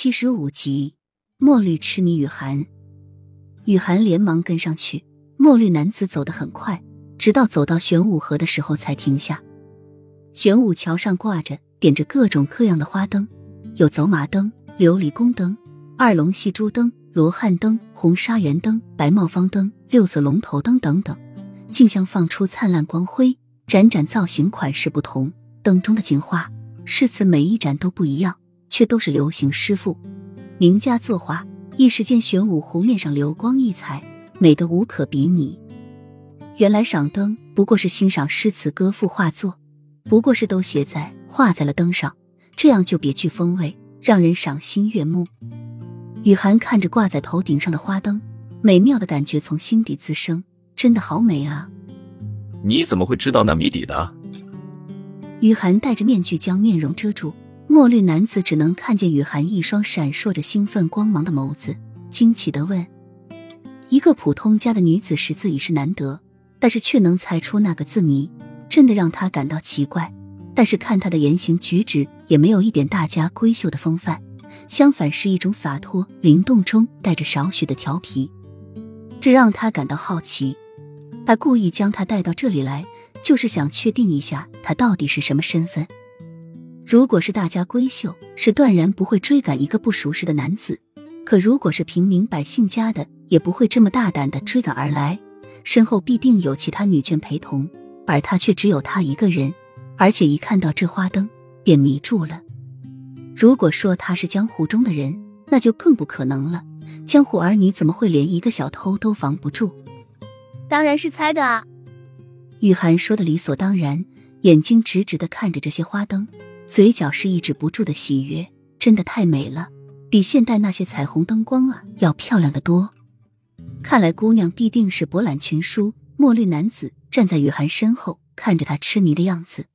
七十五集，墨绿痴迷雨涵，雨涵连忙跟上去。墨绿男子走得很快，直到走到玄武河的时候才停下。玄武桥上挂着点着各种各样的花灯，有走马灯、琉璃宫灯、二龙戏珠灯、罗汉灯、红纱圆灯、白帽方灯、六色龙头灯等等，竞相放出灿烂光辉，盏盏造型款式不同，灯中的景画饰词每一盏都不一样。却都是流行诗赋名家作画，一时间玄武湖面上流光溢彩，美得无可比拟。原来赏灯不过是欣赏诗词歌赋画作，不过是都写在画在了灯上，这样就别具风味，让人赏心悦目。雨涵看着挂在头顶上的花灯，美妙的感觉从心底滋生，真的好美啊！你怎么会知道那谜底的？雨涵戴着面具将面容遮住。墨绿男子只能看见雨涵一双闪烁着兴奋光芒的眸子，惊奇的问：“一个普通家的女子识字已是难得，但是却能猜出那个字谜，真的让他感到奇怪。但是看他的言行举止，也没有一点大家闺秀的风范，相反是一种洒脱灵动中带着少许的调皮，这让他感到好奇。他故意将他带到这里来，就是想确定一下他到底是什么身份。”如果是大家闺秀，是断然不会追赶一个不熟识的男子；可如果是平民百姓家的，也不会这么大胆的追赶而来，身后必定有其他女眷陪同，而他却只有他一个人，而且一看到这花灯便迷住了。如果说他是江湖中的人，那就更不可能了。江湖儿女怎么会连一个小偷都防不住？当然是猜的啊！雨涵说的理所当然，眼睛直直的看着这些花灯。嘴角是抑制不住的喜悦，真的太美了，比现代那些彩虹灯光啊要漂亮的多。看来姑娘必定是博览群书。墨绿男子站在雨涵身后，看着她痴迷的样子，